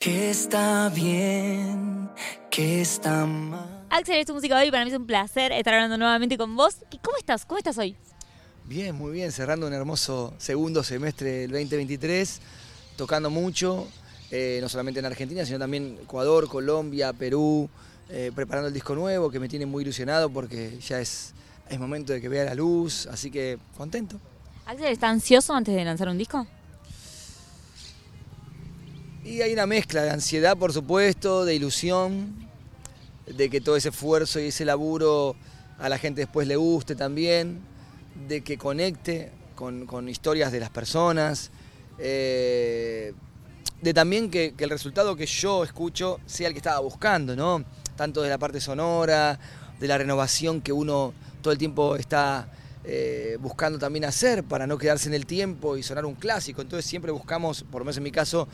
¿Qué está bien? ¿Qué está mal? Axel, es tu música hoy. Para mí es un placer estar hablando nuevamente con vos. ¿Cómo estás? ¿Cómo estás hoy? Bien, muy bien, cerrando un hermoso segundo semestre del 2023, tocando mucho, eh, no solamente en Argentina, sino también Ecuador, Colombia, Perú, eh, preparando el disco nuevo, que me tiene muy ilusionado porque ya es, es momento de que vea la luz, así que contento. Axel, ¿está ansioso antes de lanzar un disco? Y hay una mezcla de ansiedad, por supuesto, de ilusión, de que todo ese esfuerzo y ese laburo a la gente después le guste también, de que conecte con, historias de las personas, eh, de también que, que el resultado que yo escucho sea el que estaba buscando, ¿no? Tanto de la parte sonora, de la renovación que uno todo el tiempo está eh, buscando también hacer para no quedarse en el tiempo y sonar un clásico. Entonces siempre buscamos, por lo menos en mi caso,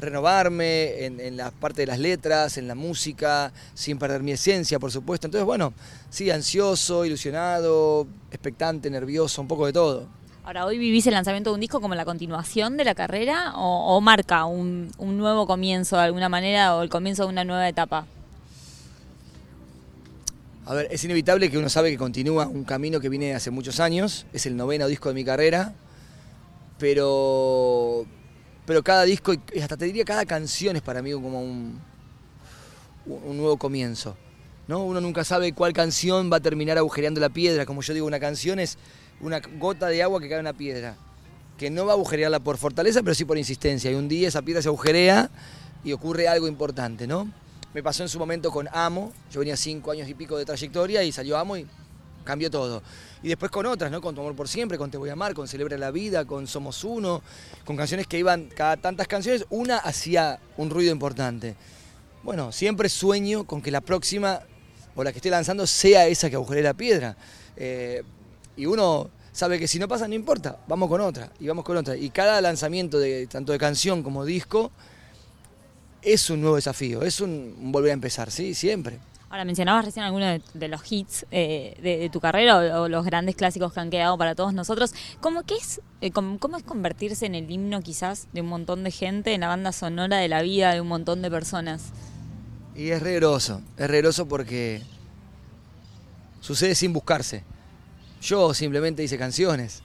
renovarme en, en, la parte de las letras, en la música, sin perder mi esencia, por supuesto. Entonces, bueno, sí, ansioso, ilusionado, expectante, nervioso, un poco de todo. Ahora, ¿hoy vivís el lanzamiento de un disco como la continuación de la carrera o, o marca un, un, nuevo comienzo de alguna manera o el comienzo de una nueva etapa? A ver, es inevitable que uno sabe que continúa un camino que viene hace muchos años, es el noveno disco de mi carrera, pero pero cada disco, y hasta te diría cada canción es para mí como un, un nuevo comienzo. ¿no? Uno nunca sabe cuál canción va a terminar agujereando la piedra. Como yo digo, una canción es una gota de agua que cae en una piedra, que no va a agujerearla por fortaleza, pero sí por insistencia. Y un día esa piedra se agujerea y ocurre algo importante, ¿no? Me pasó en su momento con Amo, yo venía cinco años y pico de trayectoria y salió Amo y cambió todo. Y después con otras, ¿no? Con Tu Amor por Siempre, con Te Voy a Amar, con Celebra la Vida, con Somos Uno, con canciones que iban, cada tantas canciones, una hacía un ruido importante. Bueno, siempre sueño con que la próxima, o la que esté lanzando, sea esa que agujeré la piedra. Eh, y uno sabe que si no pasa, no importa, vamos con otra, y vamos con otra. Y cada lanzamiento, de, tanto de canción como disco, es un nuevo desafío, es un volver a empezar, ¿sí? Siempre. Ahora, mencionabas recién algunos de, los hits eh, de, tu carrera o, los grandes clásicos que han quedado para todos nosotros. ¿Cómo, es, eh, ¿Cómo es convertirse en el himno quizás de un montón de gente, en la banda sonora de la vida de un montón de personas? Y es regroso, es regroso porque sucede sin buscarse. Yo simplemente hice canciones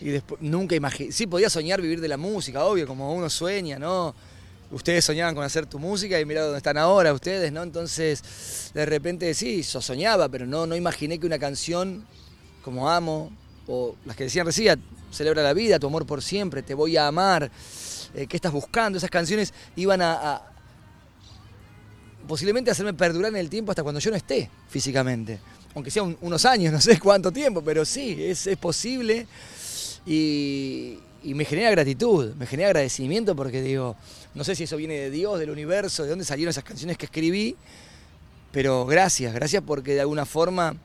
y después nunca imaginé, sí podía soñar vivir de la música, obvio, como uno sueña, ¿no? Ustedes soñaban con hacer tu música y mirá dónde están ahora ustedes, ¿no? Entonces, de repente sí, yo soñaba, pero no, no imaginé que una canción como Amo, o las que decían recién, Celebra la vida, Tu amor por siempre, Te voy a amar, eh, ¿qué estás buscando? Esas canciones iban a, a, posiblemente hacerme perdurar en el tiempo hasta cuando yo no esté físicamente. Aunque sea un, unos años, no sé cuánto tiempo, pero sí, es, es posible. Y, y me genera gratitud, me genera agradecimiento porque digo, no sé si eso viene de Dios, del universo, de dónde salieron esas canciones que escribí, pero gracias, gracias porque de alguna forma,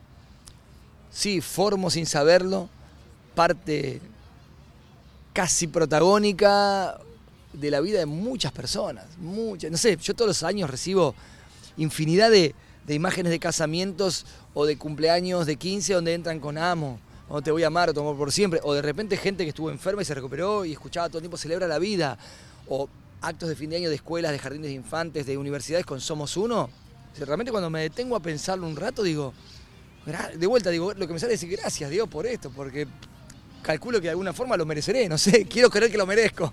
sí, formo sin saberlo parte casi protagónica de la vida de muchas personas, muchas, no sé, yo todos los años recibo infinidad de, de imágenes de casamientos o de cumpleaños de 15 donde entran con amo, o te voy a amar, o tu amor por siempre, o de repente gente que estuvo enferma y se recuperó y escuchaba todo el tiempo celebra la vida, o actos de fin de año de escuelas, de jardines de infantes, de universidades con Somos Uno, realmente cuando me detengo a pensarlo un rato digo, de vuelta digo, lo que me sale es decir gracias Dios por esto, porque calculo que de alguna forma lo mereceré, no sé, quiero creer que lo merezco.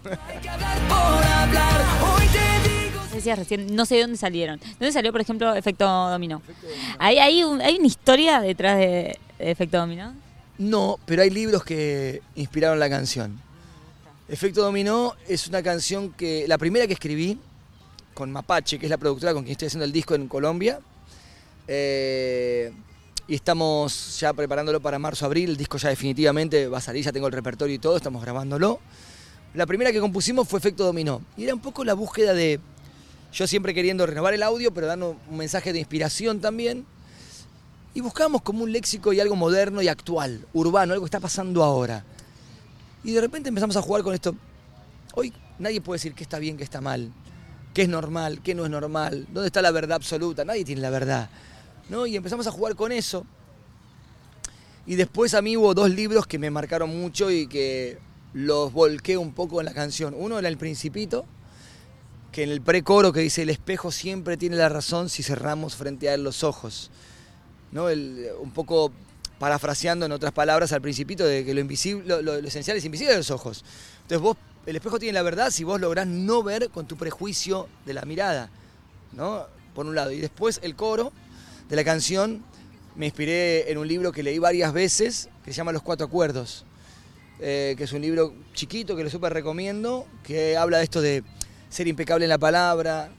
Decías recién, no sé de dónde salieron. ¿De dónde salió, por ejemplo, Efecto Dominó? Efecto dominó. ¿Hay, hay, un, ¿Hay una historia detrás de, de Efecto Dominó? No, pero hay libros que inspiraron la canción. Efecto Dominó es una canción que, la primera que escribí con Mapache, que es la productora con quien estoy haciendo el disco en Colombia. Eh, y estamos ya preparándolo para marzo-abril, el disco ya definitivamente va a salir, ya tengo el repertorio y todo, estamos grabándolo. La primera que compusimos fue Efecto Dominó. Y era un poco la búsqueda de, yo siempre queriendo renovar el audio, pero dando un mensaje de inspiración también. Y buscábamos como un léxico y algo moderno y actual, urbano, algo que está pasando ahora. Y de repente empezamos a jugar con esto. Hoy nadie puede decir qué está bien, qué está mal, qué es normal, qué no es normal, dónde está la verdad absoluta, nadie tiene la verdad. ¿no? Y empezamos a jugar con eso. Y después a mí hubo dos libros que me marcaron mucho y que los volqué un poco en la canción. Uno era El Principito que en el precoro que dice el espejo siempre tiene la razón si cerramos frente a él los ojos. ¿No? El- un poco parafraseando en otras palabras al principito de que lo, invisible, lo, lo- esencial es invisible a los ojos. Entonces vos, el espejo tiene la verdad si vos lográs no ver con tu prejuicio de la mirada, ¿no? Por un lado. Y después el coro de la canción me inspiré en un libro que leí varias veces que se llama Los Cuatro Acuerdos, eh, que es un libro chiquito que lo súper recomiendo, que habla de esto de ser impecable en la palabra,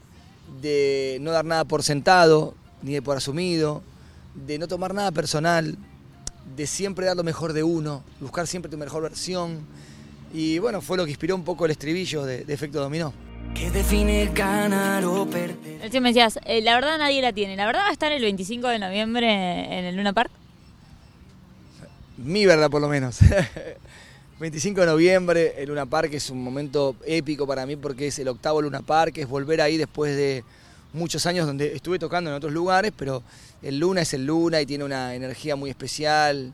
de no dar nada por sentado, ni de por asumido, de no tomar nada personal, de siempre dar lo mejor de uno, buscar siempre tu mejor versión. Y bueno, fue lo que inspiró un poco el estribillo de, de Efecto Dominó. que define ganar o perder. Recién me decías, eh, la verdad nadie la tiene. ¿La verdad va a estar el 25 de noviembre en el Luna Park? Mi verdad, por lo menos. 25 de noviembre, el Luna Park es un momento épico para mí porque es el octavo Luna Park, es volver ahí después de muchos años donde estuve tocando en otros lugares, pero el Luna es el Luna y tiene una energía muy especial.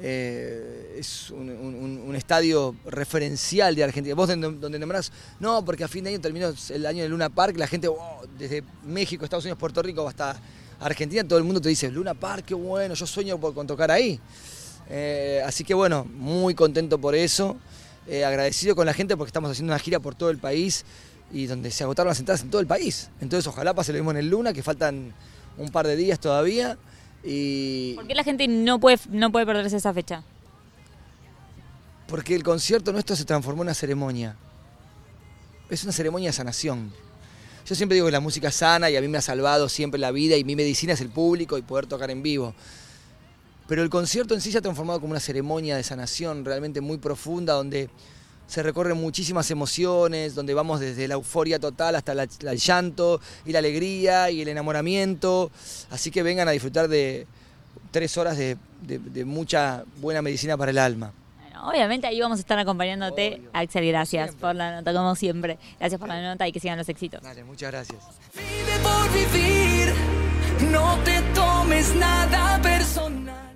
eh, es un, estadio referencial de Argentina. Vos donde, donde nombrás, no, porque a fin de año terminó el año del Luna Park, la gente, "Oh", desde México, Estados Unidos, Puerto Rico hasta Argentina, todo el mundo te dice, Luna Park, qué bueno, yo sueño por, con tocar ahí. Eh, así que bueno, muy contento por eso, eh, agradecido con la gente porque estamos haciendo una gira por todo el país y donde se agotaron las entradas en todo el país. Entonces ojalá pase lo mismo en el Luna, que faltan un par de días todavía. Y ¿Por qué la gente no puede, no puede perderse esa fecha? porque el concierto nuestro se transformó en una ceremonia. Es una ceremonia de sanación. Yo siempre digo que la música es sana y a mí me ha salvado siempre la vida y mi medicina es el público y poder tocar en vivo. Pero el concierto en sí se ha transformado como una ceremonia de sanación realmente muy profunda donde se recorren muchísimas emociones, donde vamos desde la euforia total hasta la- la- el llanto y la alegría y el enamoramiento. Así que vengan a disfrutar de tres horas de, de- de mucha buena medicina para el alma. Bueno, obviamente ahí vamos a estar acompañándote. Obvio. Axel, gracias Siempre. por la nota, como siempre. Gracias por la nota y que sigan los éxitos. Dale, muchas gracias. Vive por vivir, no te tomes nada personal.